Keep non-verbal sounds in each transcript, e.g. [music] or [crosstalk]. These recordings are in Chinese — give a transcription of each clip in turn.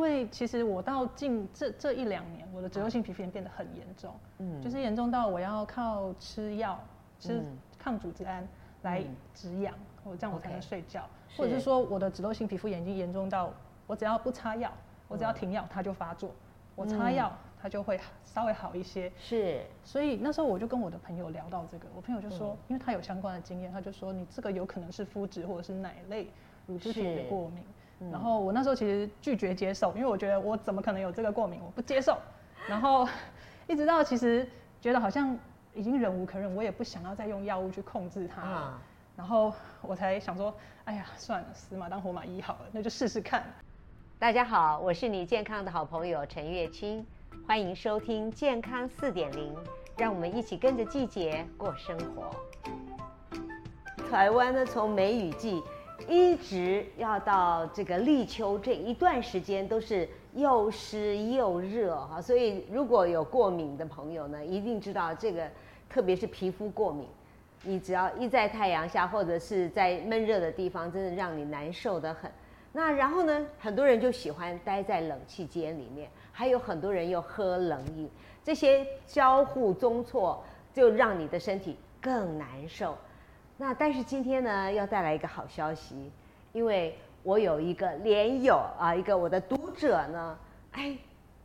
为其实我到近这这一两年，我的脂漏性皮肤炎变得很严重，嗯，就是严重到我要靠吃药，吃抗组织胺来止痒，我、嗯、这样我才能睡觉，okay, 或者是说我的脂漏性皮肤炎已经严重到我只要不擦药，我只要停药它就发作，我擦药它就会稍微好一些，是，所以那时候我就跟我的朋友聊到这个，我朋友就说，因为他有相关的经验，他就说你这个有可能是肤质或者是奶类乳制品的过敏。然后我那时候其实拒绝接受，因为我觉得我怎么可能有这个过敏，我不接受。然后一直到其实觉得好像已经忍无可忍，我也不想要再用药物去控制它。啊。然后我才想说，哎呀，算了，死马当活马医好了，那就试试看。大家好，我是你健康的好朋友陈月清，欢迎收听健康四点零，让我们一起跟着季节过生活。台湾呢，从梅雨季。一直要到这个立秋这一段时间都是又湿又热哈，所以如果有过敏的朋友呢，一定知道这个，特别是皮肤过敏，你只要一在太阳下或者是在闷热的地方，真的让你难受得很。那然后呢，很多人就喜欢待在冷气间里面，还有很多人又喝冷饮，这些交互中错，就让你的身体更难受。那但是今天呢，要带来一个好消息，因为我有一个连友啊，一个我的读者呢，哎，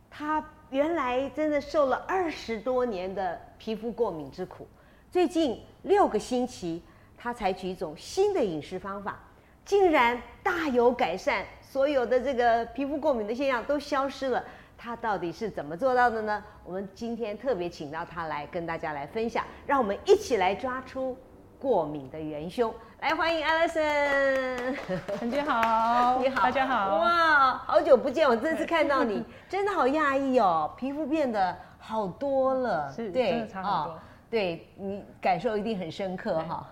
他原来真的受了二十多年的皮肤过敏之苦，最近六个星期，他采取一种新的饮食方法，竟然大有改善，所有的这个皮肤过敏的现象都消失了。他到底是怎么做到的呢？我们今天特别请到他来跟大家来分享，让我们一起来抓出。过敏的元凶，来欢迎 Alison，[laughs] 陈姐好，[laughs] 你好，大家好，哇，好久不见，我这次看到你，[laughs] 真的好讶异哦，皮肤变得好多了，是，对，真的差很多，哦、对你感受一定很深刻哈，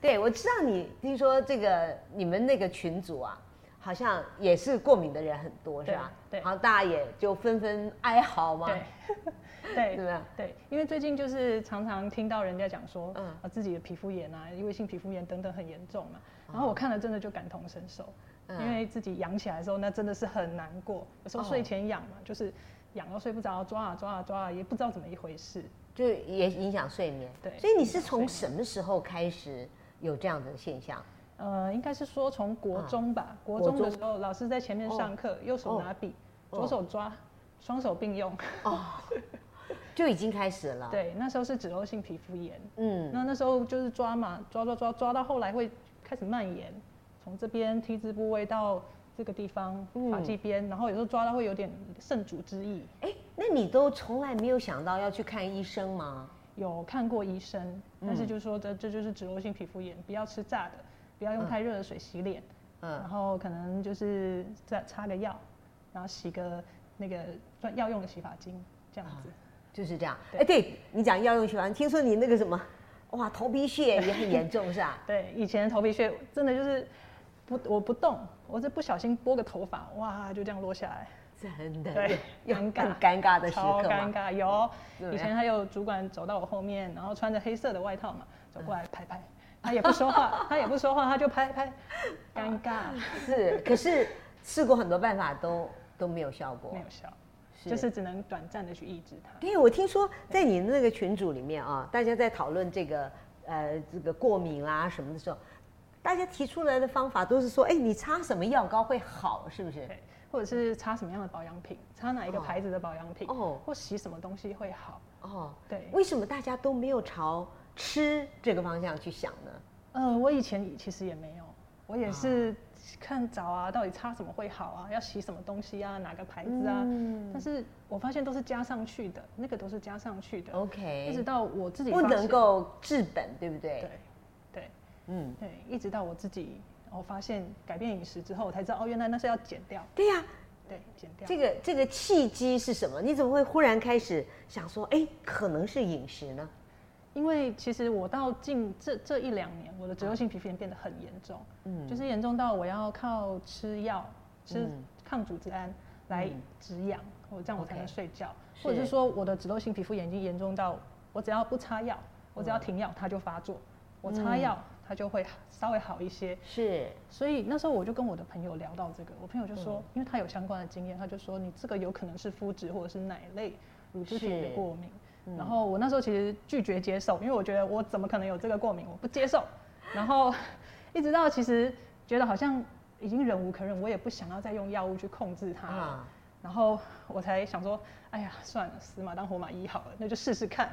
对，我知道你听说这个你们那个群组啊，好像也是过敏的人很多，是吧？对，好，大家也就纷纷哀嚎嘛。对。[laughs] 对对对，因为最近就是常常听到人家讲说，嗯，啊自己的皮肤炎啊，异位性皮肤炎等等很严重嘛，然后我看了真的就感同身受，嗯、因为自己痒起来的时候，那真的是很难过，有时候睡前痒嘛，哦、就是痒到睡不着，抓啊抓啊抓啊，也不知道怎么一回事，就也影响睡眠。对，所以你是从什么时候开始有这样的现象？呃，应该是说从国中吧，啊、国中的时候，老师在前面上课，哦、右手拿笔，哦、左手抓，双手并用。哦 [laughs] 就已经开始了。对，那时候是脂漏性皮肤炎。嗯，那那时候就是抓嘛，抓抓抓抓到后来会开始蔓延，从这边 T 字部位到这个地方发际边，然后有时候抓到会有点渗组织液。哎，那你都从来没有想到要去看医生吗？有看过医生，但是就是说这这就是脂漏性皮肤炎，不要吃炸的，不要用太热的水洗脸，嗯，然后可能就是再擦个药，然后洗个那个专药用的洗发精，这样子。就是这样，哎，对你讲药用洗发，听说你那个什么，哇，头皮屑也很严重，是吧？对，以前头皮屑真的就是不，我不动，我这不小心拨个头发，哇，就这样落下来，[laughs] 真的，对，尴尬，尴尬的时刻，超尴尬。有，以前还有主管走到我后面，然后穿着黑色的外套嘛，走过来拍拍，他也不说话，[laughs] 他也不说话，他就拍拍，尴尬。是，可是试过很多办法都都没有效果，没有效。就是只能短暂的去抑制它。对，我听说在你那个群组里面啊，大家在讨论这个呃这个过敏啦什么的时候，大家提出来的方法都是说，哎，你擦什么药膏会好，是不是？对，或者是擦什么样的保养品，擦哪一个牌子的保养品，哦，或洗什么东西会好？哦，对。为什么大家都没有朝吃这个方向去想呢？呃，我以前其实也没有，我也是。看找啊，到底擦什么会好啊？要洗什么东西啊？哪个牌子啊？嗯、但是我发现都是加上去的，那个都是加上去的。OK，一直到我自己不能够治本，对不对？对，对，嗯，对，一直到我自己，我发现改变饮食之后，我才知道哦，原来那是要减掉。对呀、啊，对，减掉。这个这个契机是什么？你怎么会忽然开始想说，哎，可能是饮食呢？因为其实我到近这这一两年，我的脂漏性皮肤炎变得很严重，嗯，就是严重到我要靠吃药，吃抗组织胺来止痒，我这样我才能睡觉，或者是说我的脂漏性皮肤炎已经严重到我只要不擦药，我只要停药它就发作，我擦药它就会稍微好一些。是，所以那时候我就跟我的朋友聊到这个，我朋友就说，嗯、因为他有相关的经验，他就说你这个有可能是肤质或者是奶类乳制品的过敏。嗯、然后我那时候其实拒绝接受，因为我觉得我怎么可能有这个过敏，我不接受。然后一直到其实觉得好像已经忍无可忍，我也不想要再用药物去控制它。嗯然后我才想说，哎呀，算了，死马当活马医好了，那就试试看。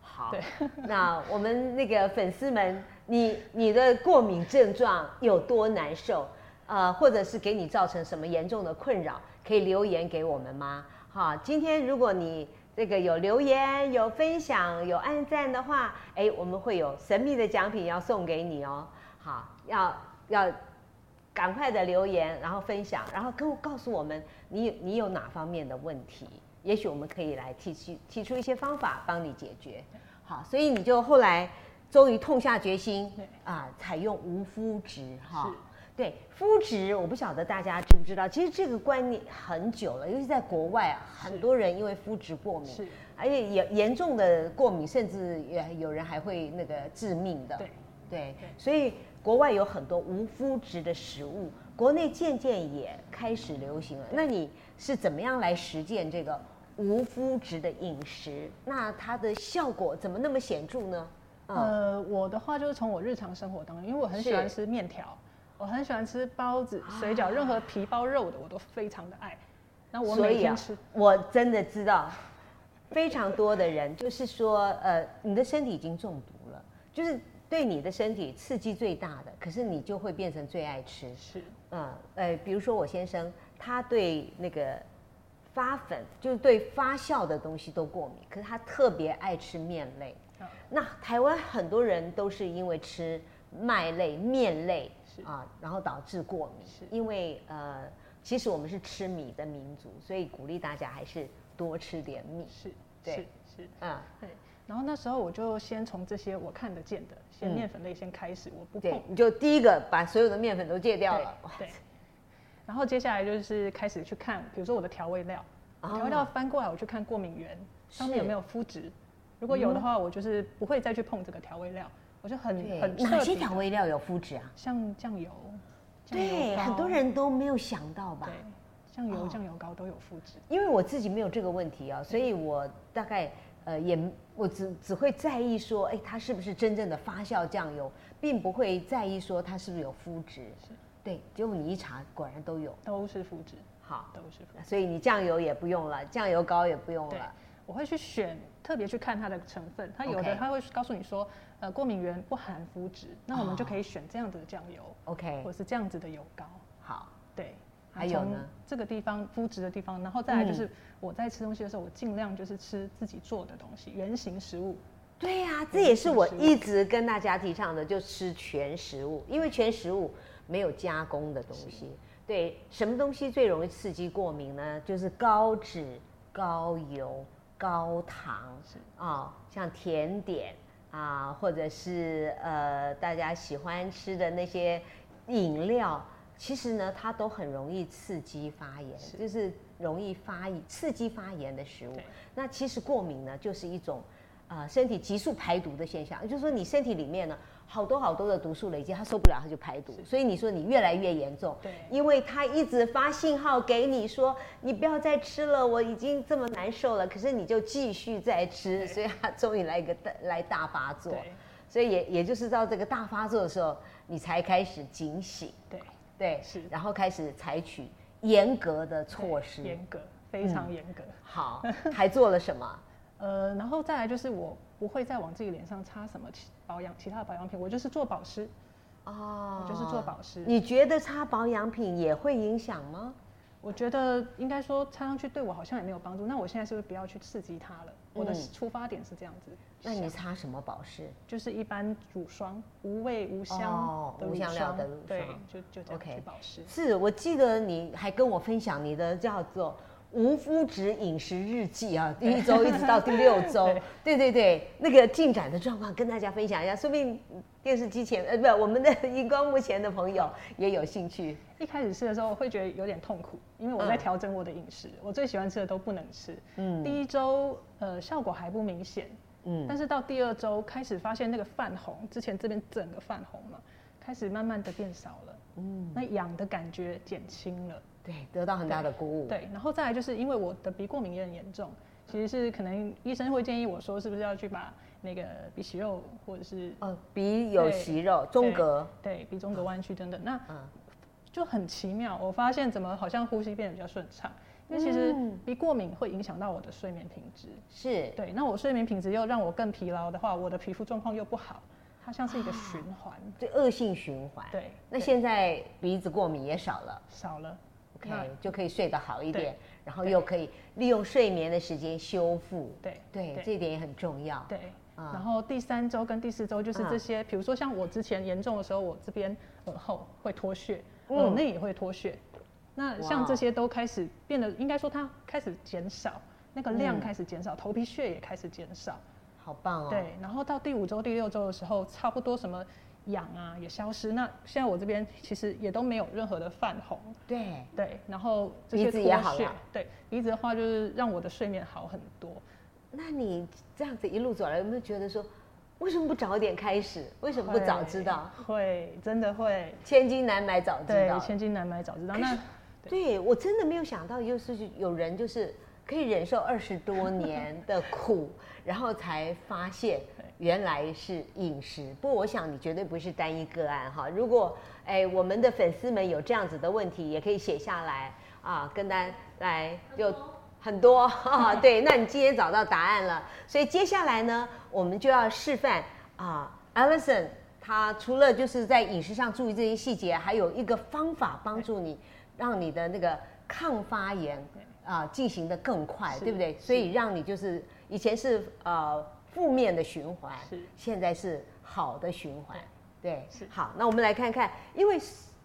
好，对，[laughs] 那我们那个粉丝们，你你的过敏症状有多难受？呃，或者是给你造成什么严重的困扰，可以留言给我们吗？好，今天如果你这个有留言、有分享、有按赞的话，哎，我们会有神秘的奖品要送给你哦。好，要要。赶快的留言，然后分享，然后跟我告诉我们你你有哪方面的问题，也许我们可以来提出提出一些方法帮你解决。好，所以你就后来终于痛下决心啊，采用无麸质哈。对，肤质我不晓得大家知不知道，其实这个观念很久了，尤其在国外啊，很多人因为肤质过敏，是而且严严重的过敏，甚至也有人还会那个致命的。对对，所以。国外有很多无肤质的食物，国内渐渐也开始流行了。那你是怎么样来实践这个无肤质的饮食？那它的效果怎么那么显著呢？嗯、呃，我的话就是从我日常生活当中，因为我很喜欢吃面条，我很喜欢吃包子、水饺，任何皮包肉的我都非常的爱。那我每天吃，啊、我真的知道非常多的人就是说，呃，你的身体已经中毒了，就是。对你的身体刺激最大的，可是你就会变成最爱吃。是，嗯，呃，比如说我先生，他对那个发粉，就是对发酵的东西都过敏，可是他特别爱吃面类。嗯、那台湾很多人都是因为吃麦类、面类啊，然后导致过敏。是，因为呃，其实我们是吃米的民族，所以鼓励大家还是多吃点米。是，对，是，是，嗯，对。然后那时候我就先从这些我看得见的，先面粉类先开始，我不碰。你就第一个把所有的面粉都戒掉了。对。然后接下来就是开始去看，比如说我的调味料，调味料翻过来，我去看过敏源上面有没有麸质，如果有的话，我就是不会再去碰这个调味料，我就很很。哪些调味料有麸质啊？像酱油。对，很多人都没有想到吧？对，酱油、酱油膏都有麸质。因为我自己没有这个问题啊，所以我大概。呃，也我只只会在意说，哎，它是不是真正的发酵酱油，并不会在意说它是不是有麸质。是，对，结果你一查，果然都有，都是麸质。好，都是麸质。所以你酱油也不用了，酱油膏也不用了。我会去选，特别去看它的成分，它有的它会告诉你说，呃，过敏原不含麸质，那我们就可以选这样子的酱油，OK，或者是这样子的油膏。好，对。还有呢，这个地方麸质的地方，然后再来就是我在吃东西的时候，我尽量就是吃自己做的东西，原型食物。对呀、啊，这也是我一直跟大家提倡的，就吃全食物，因为全食物没有加工的东西。对，什么东西最容易刺激过敏呢？就是高脂、高油、高糖是啊、哦，像甜点啊，或者是呃大家喜欢吃的那些饮料。其实呢，它都很容易刺激发炎，是就是容易发刺激发炎的食物。那其实过敏呢，就是一种，呃，身体急速排毒的现象。也就是说，你身体里面呢，好多好多的毒素累积，它受不了，它就排毒。所以你说你越来越严重，对，因为它一直发信号给你说，你不要再吃了，我已经这么难受了。可是你就继续再吃，所以它终于来一个大来大发作。所以也也就是到这个大发作的时候，你才开始警醒。对。对，是，然后开始采取严格的措施，严格，非常严格。嗯、好，还做了什么？呃，然后再来就是我不会再往自己脸上擦什么保养其他的保养品，我就是做保湿。哦，我就是做保湿。你觉得擦保养品也会影响吗？我觉得应该说擦上去对我好像也没有帮助。那我现在是不是不要去刺激它了？我的出发点是这样子。那你擦什么保湿？就是一般乳霜，无味无香的乳霜，对，就就这样去保湿。是我记得你还跟我分享你的叫做无麸质饮食日记啊，第一周一直到第六周，[laughs] 对对对，那个进展的状况跟大家分享一下，说不定电视机前呃不，我们的荧光幕前的朋友也有兴趣。一开始吃的时候会觉得有点痛苦，因为我在调整我的饮食，我最喜欢吃的都不能吃。嗯，第一周呃效果还不明显。嗯，但是到第二周开始发现那个泛红，之前这边整个泛红嘛，开始慢慢的变少了，嗯，那痒的感觉减轻了，对，得到很大的鼓舞，对，然后再来就是因为我的鼻过敏也很严重，其实是可能医生会建议我说，是不是要去把那个鼻息肉或者是哦鼻有息肉中隔，对，鼻中隔弯曲等等，那嗯就很奇妙，我发现怎么好像呼吸变得比较顺畅。因为其实鼻过敏会影响到我的睡眠品质，是对。那我睡眠品质又让我更疲劳的话，我的皮肤状况又不好，它像是一个循环，对，恶性循环。对。那现在鼻子过敏也少了，少了，OK，就可以睡得好一点，然后又可以利用睡眠的时间修复。对对，这一点也很重要。对。然后第三周跟第四周就是这些，比如说像我之前严重的时候，我这边耳后会脱屑，耳内也会脱屑。那像这些都开始变得，应该说它开始减少，那个量开始减少，头皮屑也开始减少，好棒哦。对，然后到第五周、第六周的时候，差不多什么痒啊也消失。那现在我这边其实也都没有任何的泛红。对对，然后这些鼻子也好了。对，鼻子的话就是让我的睡眠好很多。那你这样子一路走来，有没有觉得说，为什么不早点开始？为什么不早知道？会，真的会。千金难买早知道。对，千金难买早知道。那对，我真的没有想到，就是有人就是可以忍受二十多年的苦，然后才发现原来是饮食。不过我想你绝对不是单一个案哈。如果哎我们的粉丝们有这样子的问题，也可以写下来啊，跟大家来有很多啊。对，那你今天找到答案了。所以接下来呢，我们就要示范啊，Alison 他除了就是在饮食上注意这些细节，还有一个方法帮助你。让你的那个抗发炎啊进行的更快，对不对？所以让你就是以前是呃负面的循环，是现在是好的循环，对，是好。那我们来看看，因为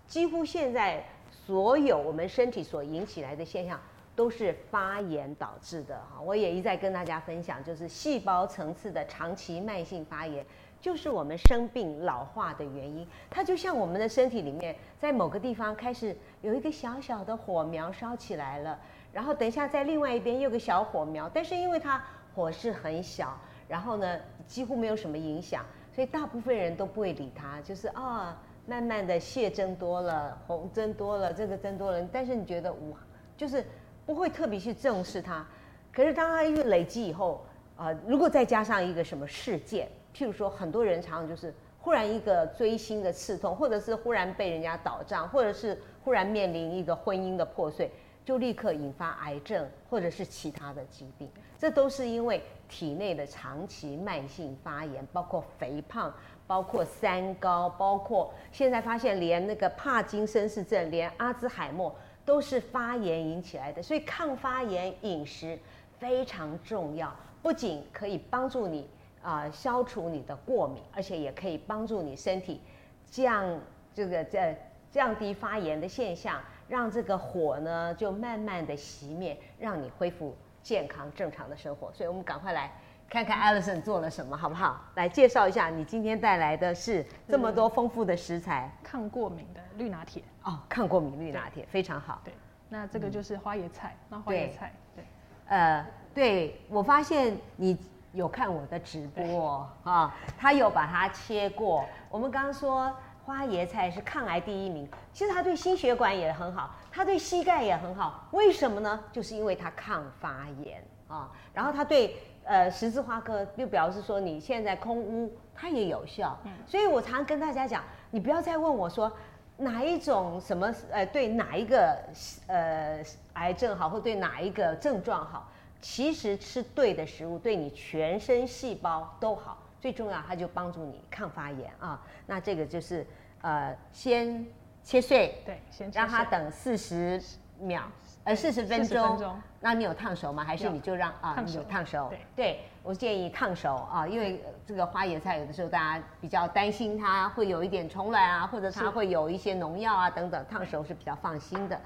几乎现在所有我们身体所引起来的现象都是发炎导致的哈。我也一再跟大家分享，就是细胞层次的长期慢性发炎。就是我们生病老化的原因，它就像我们的身体里面，在某个地方开始有一个小小的火苗烧起来了，然后等一下在另外一边又有个小火苗，但是因为它火势很小，然后呢几乎没有什么影响，所以大部分人都不会理他，就是啊、慢慢的血增多了，红增多了，这个增多了，但是你觉得哇，就是不会特别去正视它，可是当它一个累积以后，啊、如果再加上一个什么事件。譬如说，很多人常常就是忽然一个锥心的刺痛，或者是忽然被人家倒账，或者是忽然面临一个婚姻的破碎，就立刻引发癌症或者是其他的疾病。这都是因为体内的长期慢性发炎，包括肥胖，包括三高，包括现在发现连那个帕金森氏症，连阿兹海默都是发炎引起来的。所以抗发炎饮食非常重要，不仅可以帮助你。啊、消除你的过敏，而且也可以帮助你身体降这个在降低发炎的现象，让这个火呢就慢慢的熄灭，让你恢复健康正常的生活。所以我们赶快来看看 Alison 做了什么，好不好？来介绍一下，你今天带来的是这么多丰富的食材，抗过敏的绿拿铁哦，抗过敏绿拿铁非常好。对，那这个就是花椰菜，那、嗯、花椰菜，对，对呃，对我发现你。有看我的直播啊？他有把它切过。我们刚刚说花椰菜是抗癌第一名，其实它对心血管也很好，它对膝盖也很好。为什么呢？就是因为它抗发炎啊。然后它对呃十字花科，就表示说你现在空屋它也有效。所以我常跟大家讲，你不要再问我说哪一种什么呃对哪一个呃癌症好，或对哪一个症状好。其实吃对的食物对你全身细胞都好，最重要它就帮助你抗发炎啊。那这个就是呃，先切碎，对，先让它等四十秒，呃，四十分钟。那你有烫熟吗？还是你就让啊，你有烫熟？对，对我建议烫熟啊，因为这个花椰菜有的时候大家比较担心它会有一点虫卵啊，或者它会有一些农药啊等等，烫熟是比较放心的。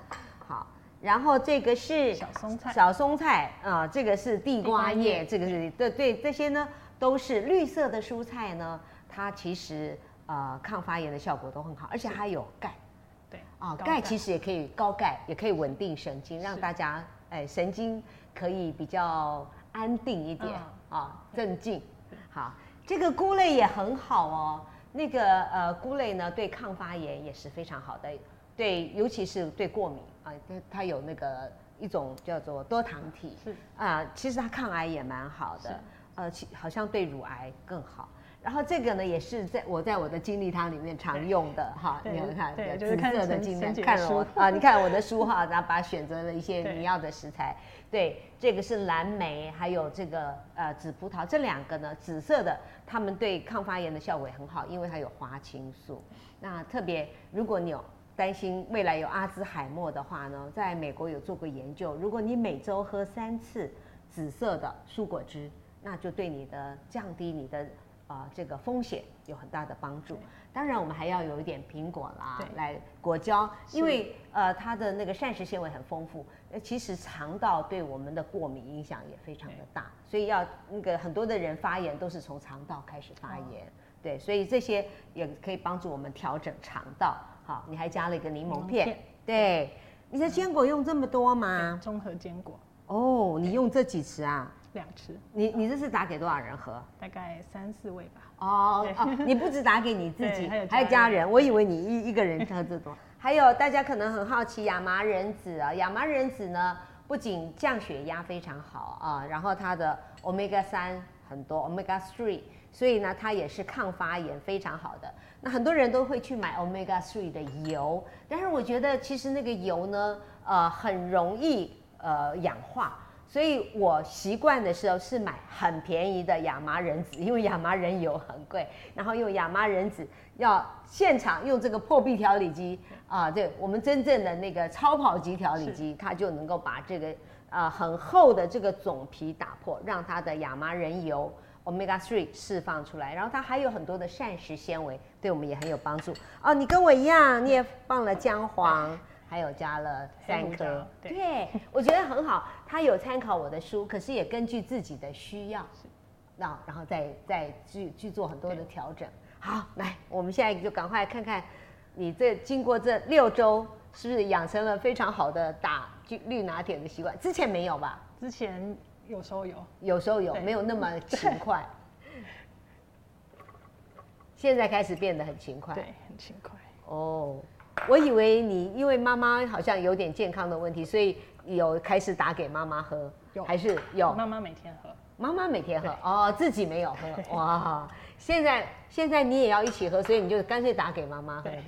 好。然后这个是小松菜，小松菜啊，这个是地瓜叶，这个是对对，这些呢都是绿色的蔬菜呢，它其实呃抗发炎的效果都很好，而且还有钙，对啊，钙其实也可以高钙，也可以稳定神经，让大家哎神经可以比较安定一点啊，镇静。好，这个菇类也很好哦。那个呃，菇类呢，对抗发炎也是非常好的，对，尤其是对过敏啊，它它有那个一种叫做多糖体，是。啊、呃，其实它抗癌也蛮好的，呃，其好像对乳癌更好。然后这个呢，也是在我在我的精力汤里面常用的哈，你看，对，紫色的精力看了我啊，你看我的书 [laughs] 哈，然后把它选择了一些你要的食材。对，这个是蓝莓，还有这个呃紫葡萄，这两个呢，紫色的，它们对抗发炎的效果也很好，因为它有花青素。那特别如果你有担心未来有阿兹海默的话呢，在美国有做过研究，如果你每周喝三次紫色的蔬果汁，那就对你的降低你的。啊、呃，这个风险有很大的帮助。当然，我们还要有一点苹果啦，来果胶，因为呃，它的那个膳食纤维很丰富。呃，其实肠道对我们的过敏影响也非常的大，所以要那个很多的人发炎都是从肠道开始发炎。对，所以这些也可以帮助我们调整肠道。好，你还加了一个柠檬片。檬片对，你的坚果用这么多吗？综合坚果。哦，你用这几次啊？两次，你你这是打给多少人喝？大概三四位吧。哦哦，你不止打给你自己，[laughs] 还有家人。我以为你一一个人喝这多。还有大家可能很好奇亚麻仁籽啊，亚麻仁籽呢，不仅降血压非常好啊，然后它的 omega 三很多 omega three，所以呢它也是抗发炎非常好的。那很多人都会去买 omega three 的油，但是我觉得其实那个油呢，呃，很容易呃氧化。所以我习惯的时候是买很便宜的亚麻仁籽，因为亚麻仁油很贵，然后用亚麻仁籽要现场用这个破壁调理机啊，对，我们真正的那个超跑级调理机，它就能够把这个呃很厚的这个种皮打破，让它的亚麻仁油 omega three 释放出来，然后它还有很多的膳食纤维，对我们也很有帮助。哦，你跟我一样，你也放了姜黄。[laughs] 还有加了三颗，对，对，我觉得很好。他有参考我的书，可是也根据自己的需要，那然后再再去去做很多的调整。好，来，我们现在就赶快看看你这经过这六周，是不是养成了非常好的打绿拿铁的习惯？之前没有吧？之前有时候有，有时候有，没有那么勤快。[laughs] 现在开始变得很勤快，对，很勤快。哦。我以为你因为妈妈好像有点健康的问题，所以有开始打给妈妈喝，有还是有？妈妈每天喝，妈妈每天喝哦，自己没有喝 [laughs] 哇。现在现在你也要一起喝，所以你就干脆打给妈妈喝。对，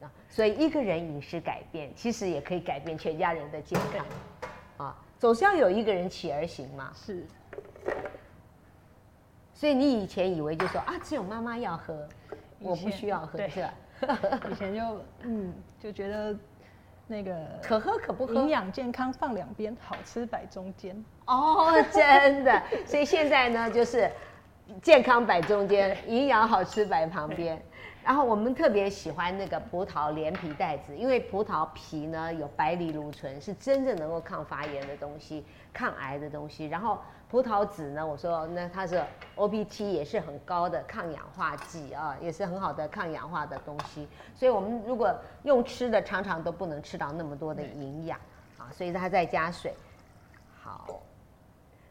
那所以一个人饮食改变，其实也可以改变全家人的健康啊。总是要有一个人起而行嘛。是。所以你以前以为就说啊，只有妈妈要喝，我不需要喝，是吧？[laughs] 以前就嗯就觉得那个可喝可不喝，营养健康放两边，好吃摆中间。哦，真的，所以现在呢就是健康摆中间，营养好吃摆旁边。然后我们特别喜欢那个葡萄连皮带子，因为葡萄皮呢有白藜芦醇，是真正能够抗发炎的东西，抗癌的东西。然后葡萄籽呢，我说那它是 OPT 也是很高的抗氧化剂啊，也是很好的抗氧化的东西。所以我们如果用吃的，常常都不能吃到那么多的营养啊，所以它再加水。好，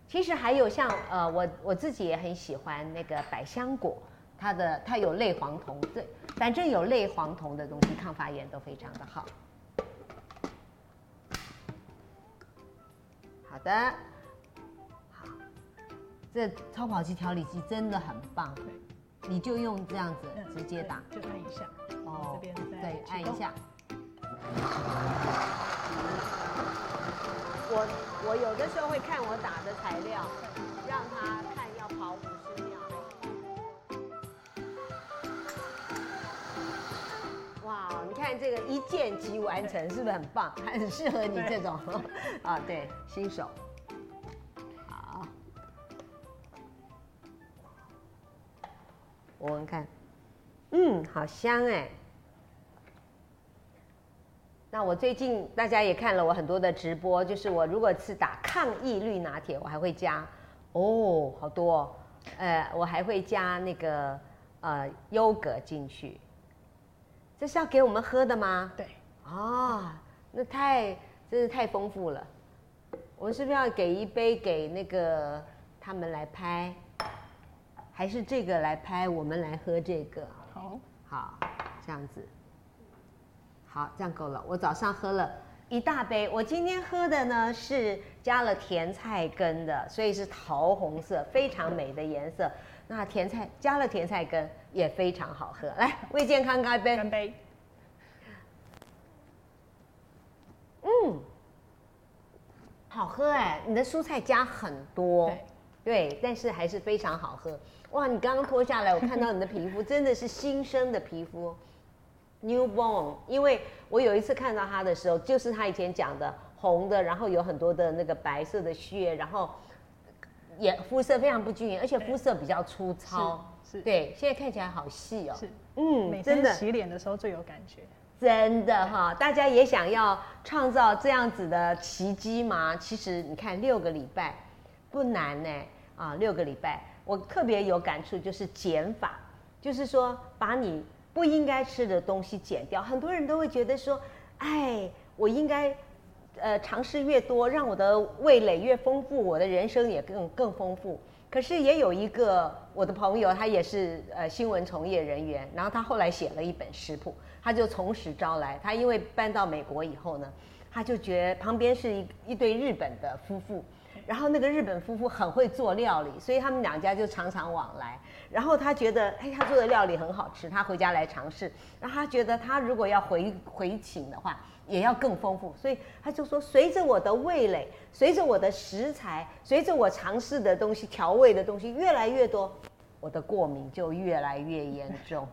其实还有像呃，我我自己也很喜欢那个百香果。它的它有类黄酮，对，反正有类黄酮的东西，抗发炎都非常的好。好的，这超跑机调理机真的很棒，对，你就用这样子直接打，就按一下，哦，这边对，按一下。我我有的时候会看我打的材料，让他看要跑五十秒。哇，你看这个一键即完成，是不是很棒？很适合你这种 [laughs] 啊，对，新手。闻闻看，嗯，好香哎。那我最近大家也看了我很多的直播，就是我如果是打抗疫绿拿铁，我还会加哦，好多哦，呃，我还会加那个呃优格进去。这是要给我们喝的吗？对。哦，那太真是太丰富了。我们是不是要给一杯给那个他们来拍？还是这个来拍？我们来喝这个。好，好，这样子。好，这样够了。我早上喝了一大杯，我今天喝的呢是加了甜菜根的，所以是桃红色，非常美的颜色。那甜菜加了甜菜根也非常好喝。来，为健康干杯！干杯。嗯，好喝哎！你的蔬菜加很多。对对，但是还是非常好喝哇！你刚刚脱下来，我看到你的皮肤真的是新生的皮肤，newborn。因为我有一次看到它的时候，就是他以前讲的红的，然后有很多的那个白色的屑，然后也肤色非常不均匀，而且肤色比较粗糙。是，是对，现在看起来好细哦。是，嗯，真的。洗脸的时候最有感觉。真的哈，大家也想要创造这样子的奇迹吗？其实你看六个礼拜。不难呢，啊，六个礼拜，我特别有感触，就是减法，就是说把你不应该吃的东西减掉。很多人都会觉得说，哎，我应该，呃，尝试越多，让我的味蕾越丰富，我的人生也更更丰富。可是也有一个我的朋友，他也是呃新闻从业人员，然后他后来写了一本食谱，他就从实招来。他因为搬到美国以后呢，他就觉旁边是一一对日本的夫妇。然后那个日本夫妇很会做料理，所以他们两家就常常往来。然后他觉得，哎，他做的料理很好吃，他回家来尝试。然后他觉得，他如果要回回请的话，也要更丰富。所以他就说，随着我的味蕾，随着我的食材，随着我尝试的东西、调味的东西越来越多，我的过敏就越来越严重。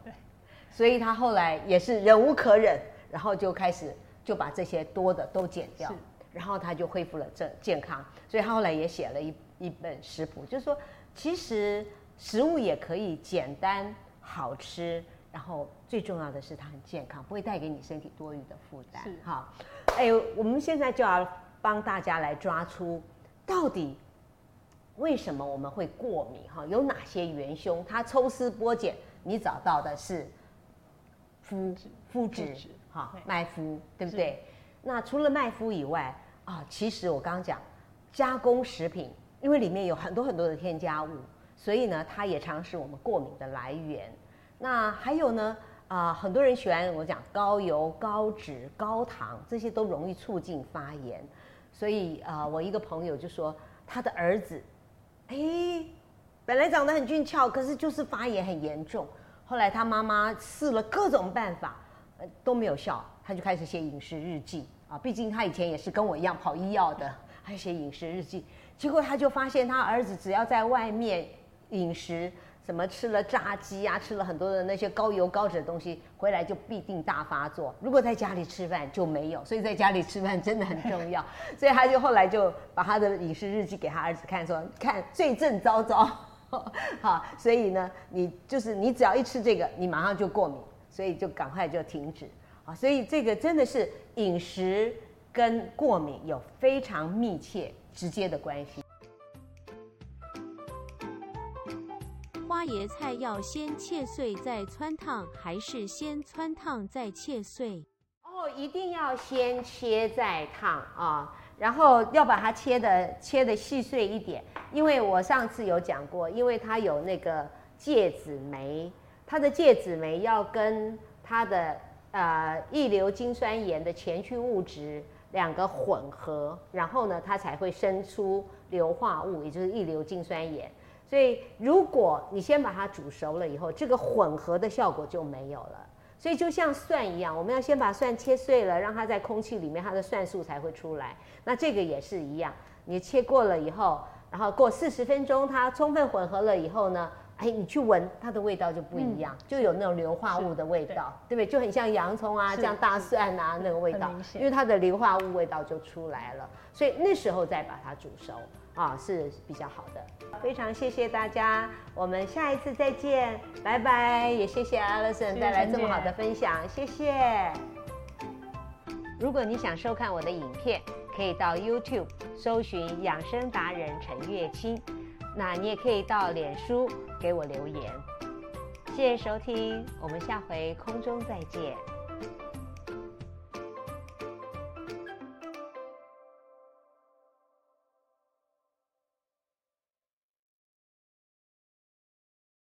所以他后来也是忍无可忍，然后就开始就把这些多的都减掉。然后他就恢复了正健康，所以他后来也写了一一本食谱，就是说其实食物也可以简单好吃，然后最重要的是它很健康，不会带给你身体多余的负担。是哈，哎，我们现在就要帮大家来抓出到底为什么我们会过敏哈，有哪些元凶？他抽丝剥茧，你找到的是麸麸质哈麦麸，对不对？那除了麦麸以外，啊，其实我刚刚讲，加工食品，因为里面有很多很多的添加物，所以呢，它也常是我们过敏的来源。那还有呢，啊，很多人喜欢我讲高油、高脂、高糖，这些都容易促进发炎。所以啊，我一个朋友就说，他的儿子，哎，本来长得很俊俏，可是就是发炎很严重。后来他妈妈试了各种办法，呃，都没有效，他就开始写饮食日记。啊，毕竟他以前也是跟我一样跑医药的，还写饮食日记。结果他就发现，他儿子只要在外面饮食，什么吃了炸鸡啊，吃了很多的那些高油高脂的东西，回来就必定大发作。如果在家里吃饭就没有，所以在家里吃饭真的很重要。[laughs] 所以他就后来就把他的饮食日记给他儿子看，说：“看罪证昭昭，[laughs] 好，所以呢，你就是你只要一吃这个，你马上就过敏，所以就赶快就停止。”啊，所以这个真的是饮食跟过敏有非常密切、直接的关系。花椰菜要先切碎再汆烫，还是先汆烫再切碎？哦，一定要先切再烫啊，然后要把它切的切的细碎一点，因为我上次有讲过，因为它有那个芥子酶，它的芥子酶要跟它的。呃，异硫氰酸盐的前驱物质两个混合，然后呢，它才会生出硫化物，也就是异硫氰酸盐。所以，如果你先把它煮熟了以后，这个混合的效果就没有了。所以，就像蒜一样，我们要先把蒜切碎了，让它在空气里面，它的蒜素才会出来。那这个也是一样，你切过了以后，然后过四十分钟，它充分混合了以后呢？哎，你去闻它的味道就不一样，嗯、就有那种硫化物的味道，对，对不对？就很像洋葱啊，像大蒜啊那个味道，因为它的硫化物味道就出来了。所以那时候再把它煮熟啊是比较好的。非常谢谢大家，我们下一次再见，拜拜。也谢谢 Alison 带来这么好的分享，谢谢。如果你想收看我的影片，可以到 YouTube 搜寻养生达人陈月清。那你也可以到脸书给我留言，谢谢收听，我们下回空中再见。